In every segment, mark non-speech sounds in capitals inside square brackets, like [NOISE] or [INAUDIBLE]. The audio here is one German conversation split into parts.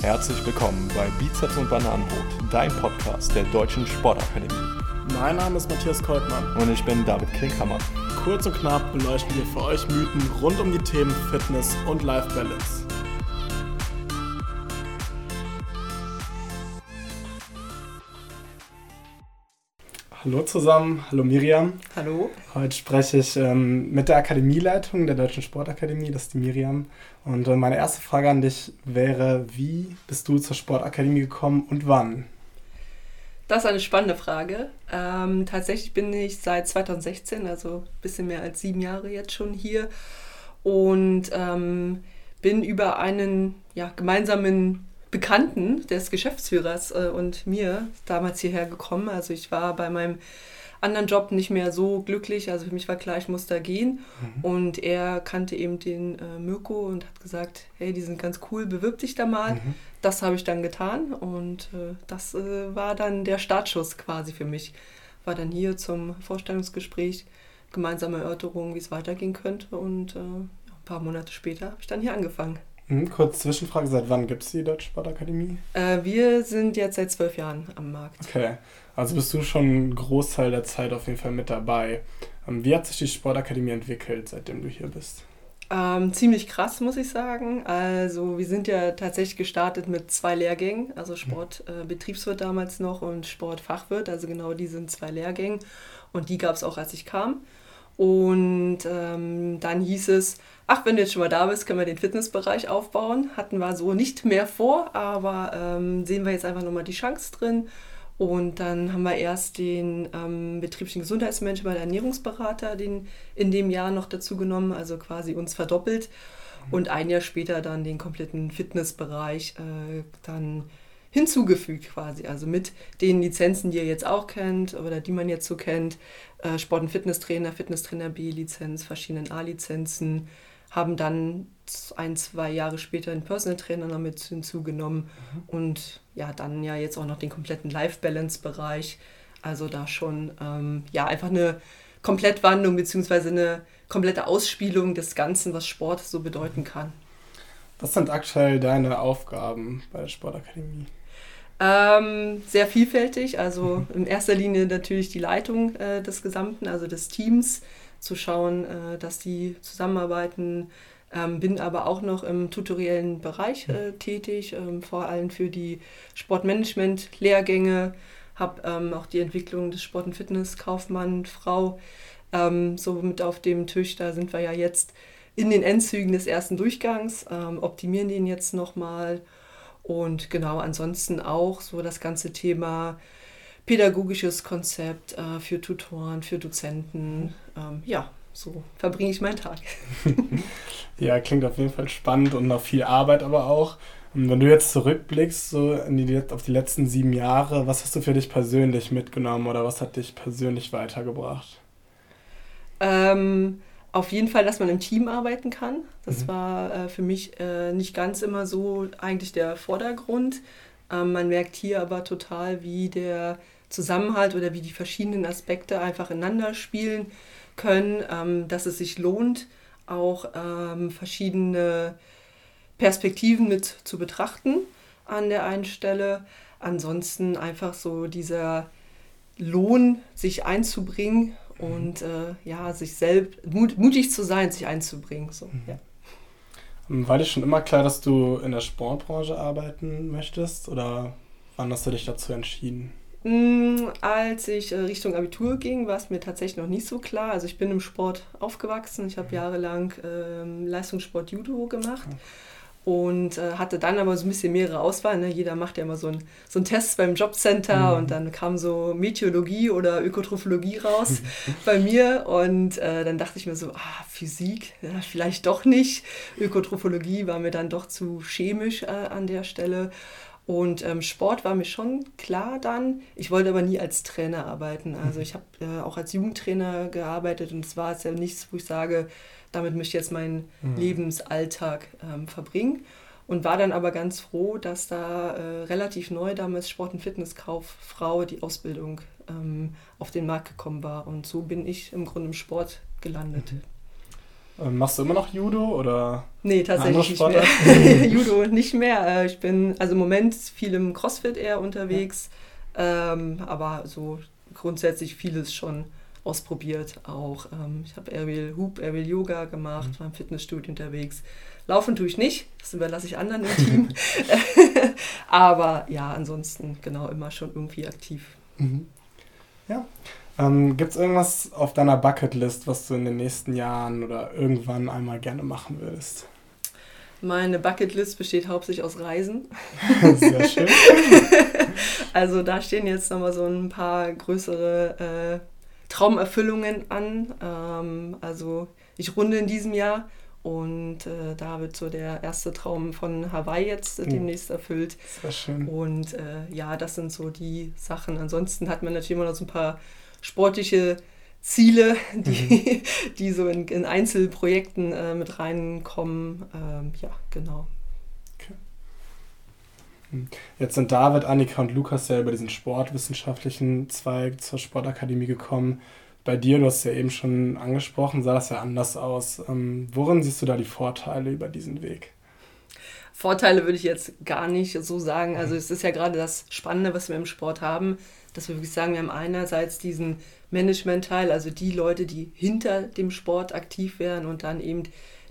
Herzlich willkommen bei Bizeps und Bananenbrot, dein Podcast der Deutschen Sportakademie. Mein Name ist Matthias Koltmann. Und ich bin David Klinkhammer. Kurz und knapp beleuchten wir für euch Mythen rund um die Themen Fitness und Life Balance. Hallo zusammen, hallo Miriam. Hallo. Heute spreche ich ähm, mit der Akademieleitung der Deutschen Sportakademie, das ist die Miriam. Und äh, meine erste Frage an dich wäre, wie bist du zur Sportakademie gekommen und wann? Das ist eine spannende Frage. Ähm, tatsächlich bin ich seit 2016, also ein bisschen mehr als sieben Jahre jetzt schon hier und ähm, bin über einen ja, gemeinsamen Bekannten des Geschäftsführers äh, und mir damals hierher gekommen. Also ich war bei meinem anderen Job nicht mehr so glücklich. Also für mich war klar, ich muss da gehen. Mhm. Und er kannte eben den äh, Mirko und hat gesagt, hey, die sind ganz cool, bewirb dich da mal. Mhm. Das habe ich dann getan und äh, das äh, war dann der Startschuss quasi für mich. War dann hier zum Vorstellungsgespräch, gemeinsame Erörterung, wie es weitergehen könnte und äh, ein paar Monate später habe ich dann hier angefangen. Mhm, kurz Zwischenfrage, seit wann gibt es die Deutsche Sportakademie? Äh, wir sind jetzt seit zwölf Jahren am Markt. Okay, also bist du schon einen Großteil der Zeit auf jeden Fall mit dabei. Ähm, wie hat sich die Sportakademie entwickelt, seitdem du hier bist? Ähm, ziemlich krass, muss ich sagen. Also wir sind ja tatsächlich gestartet mit zwei Lehrgängen, also Sportbetriebswirt äh, damals noch und Sportfachwirt, also genau die sind zwei Lehrgänge und die gab es auch, als ich kam. Und ähm, dann hieß es, ach, wenn du jetzt schon mal da bist, können wir den Fitnessbereich aufbauen. Hatten wir so nicht mehr vor, aber ähm, sehen wir jetzt einfach nochmal die Chance drin. Und dann haben wir erst den ähm, betrieblichen Gesundheitsmanagement, der Ernährungsberater, den in dem Jahr noch dazu genommen, also quasi uns verdoppelt. Mhm. Und ein Jahr später dann den kompletten Fitnessbereich äh, dann hinzugefügt quasi. Also mit den Lizenzen, die ihr jetzt auch kennt oder die man jetzt so kennt. Äh, Sport- und Fitnesstrainer, Fitnesstrainer B-Lizenz, verschiedenen A-Lizenzen, haben dann ein, zwei Jahre später einen Personal Trainer noch mit hinzugenommen mhm. und ja, dann ja jetzt auch noch den kompletten Life-Balance-Bereich. Also da schon ähm, ja einfach eine Komplettwandlung bzw. eine komplette Ausspielung des Ganzen, was Sport so bedeuten kann. Was sind aktuell deine Aufgaben bei der Sportakademie? Ähm, sehr vielfältig, also [LAUGHS] in erster Linie natürlich die Leitung äh, des Gesamten, also des Teams, zu schauen, äh, dass die zusammenarbeiten. Ähm, bin aber auch noch im tutoriellen Bereich äh, tätig, ähm, vor allem für die Sportmanagement-Lehrgänge, habe ähm, auch die Entwicklung des Sport- und Fitnesskaufmann, Frau ähm, so mit auf dem Tisch. Da sind wir ja jetzt in den Endzügen des ersten Durchgangs, optimieren den jetzt nochmal und genau, ansonsten auch so das ganze Thema pädagogisches Konzept äh, für Tutoren, für Dozenten. Ähm, ja, so verbringe ich meinen Tag. [LAUGHS] ja, klingt auf jeden Fall spannend und noch viel Arbeit aber auch. Und wenn du jetzt zurückblickst so die, auf die letzten sieben Jahre, was hast du für dich persönlich mitgenommen oder was hat dich persönlich weitergebracht? Ähm, auf jeden Fall, dass man im Team arbeiten kann. Das mhm. war äh, für mich äh, nicht ganz immer so eigentlich der Vordergrund. Ähm, man merkt hier aber total, wie der Zusammenhalt oder wie die verschiedenen Aspekte einfach ineinander spielen können, ähm, dass es sich lohnt, auch ähm, verschiedene Perspektiven mit zu betrachten an der einen Stelle. Ansonsten einfach so dieser Lohn, sich einzubringen und äh, ja, sich selbst mut, mutig zu sein, sich einzubringen. So, mhm. ja. War dir schon immer klar, dass du in der Sportbranche arbeiten möchtest oder wann hast du dich dazu entschieden? Mm, als ich äh, Richtung Abitur ging, war es mir tatsächlich noch nicht so klar. Also ich bin im Sport aufgewachsen. Ich habe mhm. jahrelang ähm, Leistungssport Judo gemacht. Mhm und äh, hatte dann aber so ein bisschen mehrere Auswahl. Ne? Jeder macht ja immer so einen so Test beim Jobcenter mhm. und dann kam so Meteorologie oder Ökotrophologie raus [LAUGHS] bei mir und äh, dann dachte ich mir so, ah, Physik, ja, vielleicht doch nicht. Ökotrophologie war mir dann doch zu chemisch äh, an der Stelle. Und ähm, Sport war mir schon klar dann. Ich wollte aber nie als Trainer arbeiten. Also ich habe äh, auch als Jugendtrainer gearbeitet und es war jetzt ja nichts, wo ich sage, damit möchte ich jetzt meinen mhm. Lebensalltag ähm, verbringen. Und war dann aber ganz froh, dass da äh, relativ neu damals Sport- und Fitnesskauffrau die Ausbildung ähm, auf den Markt gekommen war. Und so bin ich im Grunde im Sport gelandet. Mhm. Ähm, machst du immer noch Judo oder? Nee, tatsächlich nicht mehr. [LAUGHS] Judo nicht mehr. Äh, ich bin also im Moment viel im CrossFit eher unterwegs, ja. ähm, aber so grundsätzlich vieles schon ausprobiert. Auch ähm, ich habe Aerial Hoop, Aerial Yoga gemacht, mhm. war im Fitnessstudio unterwegs. Laufen tue ich nicht, das überlasse ich anderen im [LAUGHS] Team. [LAUGHS] aber ja, ansonsten genau immer schon irgendwie aktiv. Mhm. Ja. Ähm, Gibt es irgendwas auf deiner Bucketlist, was du in den nächsten Jahren oder irgendwann einmal gerne machen würdest? Meine Bucketlist besteht hauptsächlich aus Reisen. [LAUGHS] Sehr schön. also da stehen jetzt nochmal so ein paar größere äh, Traumerfüllungen an. Ähm, also ich runde in diesem Jahr und äh, da wird so der erste Traum von Hawaii jetzt äh, demnächst erfüllt. Sehr schön. Und äh, ja, das sind so die Sachen. Ansonsten hat man natürlich immer noch so ein paar sportliche Ziele, [LAUGHS] die, mhm. die so in, in Einzelprojekten äh, mit reinkommen. Ähm, ja, genau. Jetzt sind David, Annika und Lukas ja über diesen sportwissenschaftlichen Zweig zur Sportakademie gekommen. Bei dir, du hast ja eben schon angesprochen, sah das ja anders aus. Ähm, worin siehst du da die Vorteile über diesen Weg? Vorteile würde ich jetzt gar nicht so sagen. Also es ist ja gerade das Spannende, was wir im Sport haben, dass wir wirklich sagen, wir haben einerseits diesen Management-Teil, also die Leute, die hinter dem Sport aktiv werden und dann eben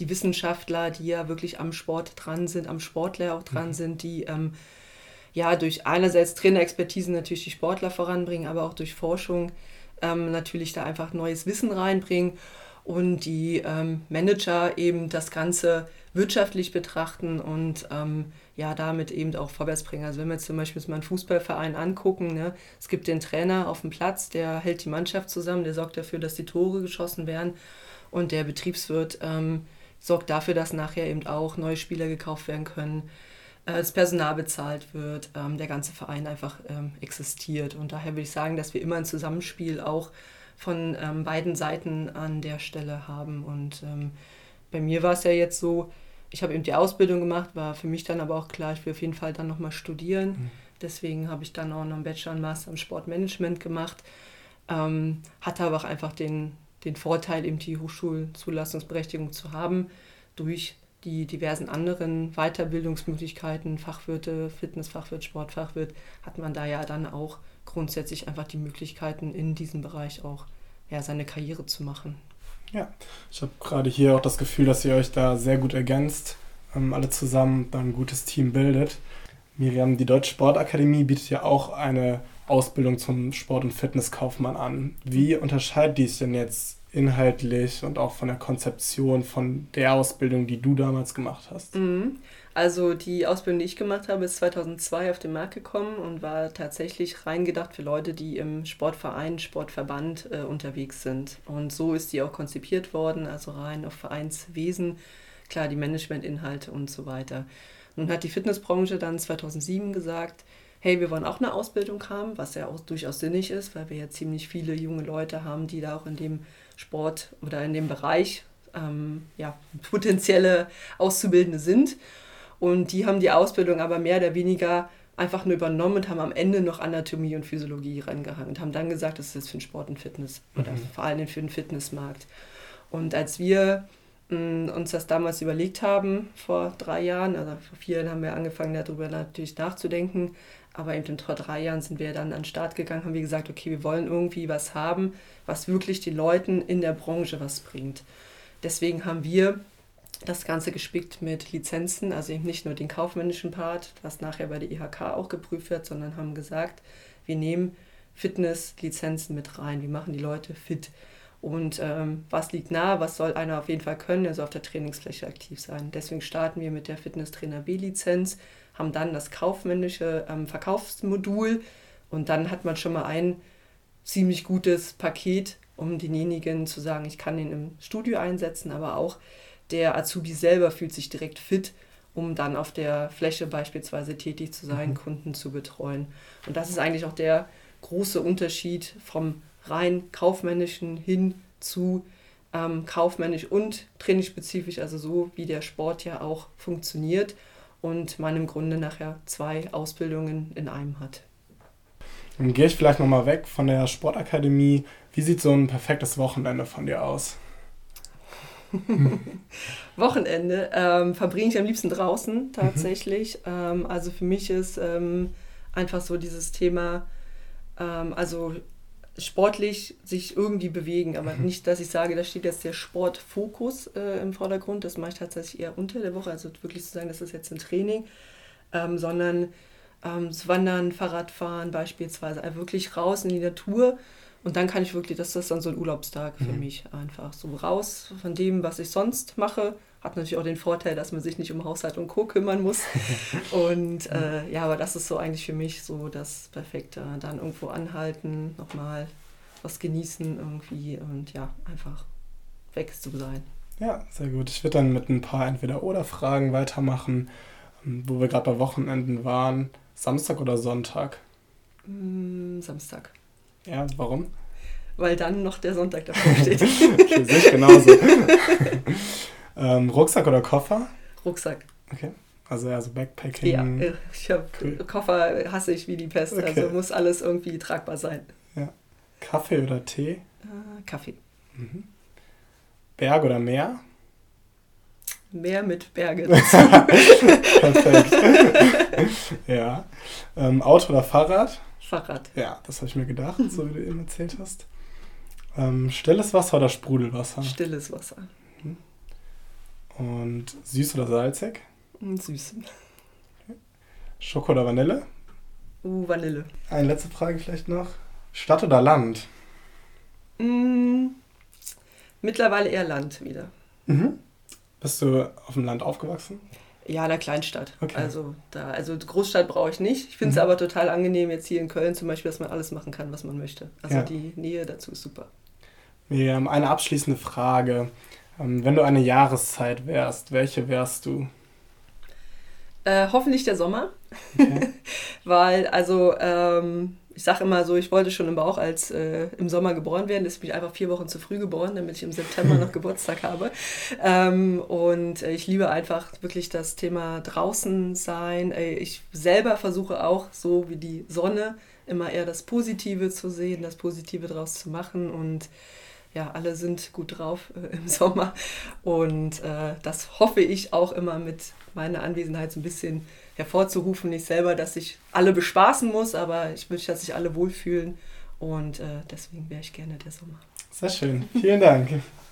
die Wissenschaftler, die ja wirklich am Sport dran sind, am Sportler auch dran mhm. sind, die ähm, ja durch einerseits Trainerexpertise natürlich die Sportler voranbringen, aber auch durch Forschung ähm, natürlich da einfach neues Wissen reinbringen und die ähm, Manager eben das Ganze wirtschaftlich betrachten und ähm, ja, damit eben auch vorwärts bringen. Also wenn wir jetzt zum Beispiel mal einen Fußballverein angucken, ne, es gibt den Trainer auf dem Platz, der hält die Mannschaft zusammen, der sorgt dafür, dass die Tore geschossen werden und der Betriebswirt ähm, sorgt dafür, dass nachher eben auch neue Spieler gekauft werden können, äh, das Personal bezahlt wird, ähm, der ganze Verein einfach ähm, existiert. Und daher würde ich sagen, dass wir immer ein Zusammenspiel auch von ähm, beiden Seiten an der Stelle haben. Und bei mir war es ja jetzt so, ich habe eben die Ausbildung gemacht, war für mich dann aber auch klar, ich will auf jeden Fall dann nochmal studieren. Mhm. Deswegen habe ich dann auch noch einen Bachelor und Master im Sportmanagement gemacht. Ähm, hatte aber auch einfach den, den Vorteil, eben die Hochschulzulassungsberechtigung zu haben durch die diversen anderen Weiterbildungsmöglichkeiten, Fachwirte, Fitnessfachwirt, Sportfachwirt, hat man da ja dann auch grundsätzlich einfach die Möglichkeiten in diesem Bereich auch ja, seine Karriere zu machen. Ja, ich habe gerade hier auch das Gefühl, dass ihr euch da sehr gut ergänzt, ähm, alle zusammen dann ein gutes Team bildet. Miriam, die Deutsche Sportakademie bietet ja auch eine Ausbildung zum Sport- und Fitnesskaufmann an. Wie unterscheidet dies denn jetzt inhaltlich und auch von der Konzeption von der Ausbildung, die du damals gemacht hast? Mhm. Also die Ausbildung, die ich gemacht habe, ist 2002 auf den Markt gekommen und war tatsächlich reingedacht für Leute, die im Sportverein, Sportverband äh, unterwegs sind. Und so ist die auch konzipiert worden, also rein auf Vereinswesen, klar die Managementinhalte und so weiter. Nun hat die Fitnessbranche dann 2007 gesagt, hey, wir wollen auch eine Ausbildung haben, was ja auch durchaus sinnig ist, weil wir ja ziemlich viele junge Leute haben, die da auch in dem Sport oder in dem Bereich ähm, ja, potenzielle Auszubildende sind. Und die haben die Ausbildung aber mehr oder weniger einfach nur übernommen und haben am Ende noch Anatomie und Physiologie rangehangen und haben dann gesagt, das ist jetzt für den Sport und Fitness oder mhm. vor allem für den Fitnessmarkt. Und als wir mh, mm, uns das damals überlegt haben, vor drei Jahren, also vor vier Jahren haben wir angefangen, darüber natürlich nachzudenken, aber eben vor drei Jahren sind wir dann an den Start gegangen, haben wir gesagt, okay, wir wollen irgendwie was haben, was wirklich den Leuten in der Branche was bringt. Deswegen haben wir das Ganze gespickt mit Lizenzen, also eben nicht nur den kaufmännischen Part, was nachher bei der IHK auch geprüft wird, sondern haben gesagt, wir nehmen Fitnesslizenzen mit rein, wir machen die Leute fit. Und ähm, was liegt nahe, was soll einer auf jeden Fall können, also auf der Trainingsfläche aktiv sein. Deswegen starten wir mit der Fitnesstrainer B-Lizenz, haben dann das kaufmännische ähm, Verkaufsmodul und dann hat man schon mal ein ziemlich gutes Paket, um denjenigen zu sagen, ich kann ihn im Studio einsetzen, aber auch der Azubi selber fühlt sich direkt fit, um dann auf der Fläche beispielsweise tätig zu sein, mhm. Kunden zu betreuen. Und das ist eigentlich auch der große Unterschied vom rein kaufmännischen hin zu ähm, kaufmännisch und trainingsspezifisch, also so wie der Sport ja auch funktioniert und man im Grunde nachher zwei Ausbildungen in einem hat. Dann gehe ich vielleicht nochmal weg von der Sportakademie. Wie sieht so ein perfektes Wochenende von dir aus? [LAUGHS] Wochenende ähm, verbringe ich am liebsten draußen tatsächlich. Mhm. Ähm, also für mich ist ähm, einfach so dieses Thema, ähm, also sportlich sich irgendwie bewegen, aber mhm. nicht, dass ich sage, da steht jetzt der Sportfokus äh, im Vordergrund. Das mache ich tatsächlich eher unter der Woche, also wirklich zu sagen, das ist jetzt ein Training, ähm, sondern ähm, Wandern, Fahrradfahren beispielsweise, also wirklich raus in die Natur und dann kann ich wirklich, das ist dann so ein Urlaubstag für mhm. mich einfach. So raus von dem, was ich sonst mache. Hat natürlich auch den Vorteil, dass man sich nicht um Haushalt und Co. kümmern muss. [LAUGHS] und äh, ja, aber das ist so eigentlich für mich so das Perfekte. Dann irgendwo anhalten, nochmal was genießen irgendwie und ja, einfach weg zu sein. Ja, sehr gut. Ich würde dann mit ein paar Entweder-Oder-Fragen weitermachen, ähm, wo wir gerade bei Wochenenden waren. Samstag oder Sonntag? Mm, Samstag. Ja, warum? Weil dann noch der Sonntag davor [LAUGHS] steht. sehe genauso. [LAUGHS] ähm, Rucksack oder Koffer? Rucksack. Okay. Also ja, so Backpacking. Ja, äh, ich habe cool. Koffer hasse ich wie die Pest. Okay. Also muss alles irgendwie tragbar sein. Ja. Kaffee oder Tee? Äh, Kaffee. Mhm. Berg oder Meer? Meer mit Berge. [LAUGHS] Perfekt. ja. Ähm, Auto oder Fahrrad? Fahrrad. Ja, das habe ich mir gedacht, so wie du eben erzählt hast. Ähm, stilles Wasser oder Sprudelwasser? Stilles Wasser. Mhm. Und süß oder salzig? Süß. Schoko oder Vanille? Uh, Vanille. Eine letzte Frage vielleicht noch. Stadt oder Land? Mm, mittlerweile eher Land wieder. Mhm. Bist du auf dem Land aufgewachsen? Ja, in der Kleinstadt. Okay. Also, da, also Großstadt brauche ich nicht. Ich finde es mhm. aber total angenehm jetzt hier in Köln zum Beispiel, dass man alles machen kann, was man möchte. Also ja. die Nähe dazu ist super. Wir haben eine abschließende Frage. Ähm, wenn du eine Jahreszeit wärst, welche wärst du? Äh, hoffentlich der Sommer. Okay. [LAUGHS] Weil, also, ähm, ich sage immer so, ich wollte schon im Bauch als äh, im Sommer geboren werden. Das bin ich einfach vier Wochen zu früh geboren, damit ich im September [LAUGHS] noch Geburtstag habe. Ähm, und äh, ich liebe einfach wirklich das Thema draußen sein. Äh, ich selber versuche auch, so wie die Sonne, immer eher das Positive zu sehen, das Positive draus zu machen. Und ja, alle sind gut drauf äh, im [LAUGHS] Sommer. Und äh, das hoffe ich auch immer mit meiner Anwesenheit so ein bisschen hervorzurufen. Nicht selber, dass ich alle bespaßen muss, aber ich wünsche, dass sich alle wohlfühlen. Und äh, deswegen wäre ich gerne der Sommer. Sehr schön. Vielen Dank. [LAUGHS]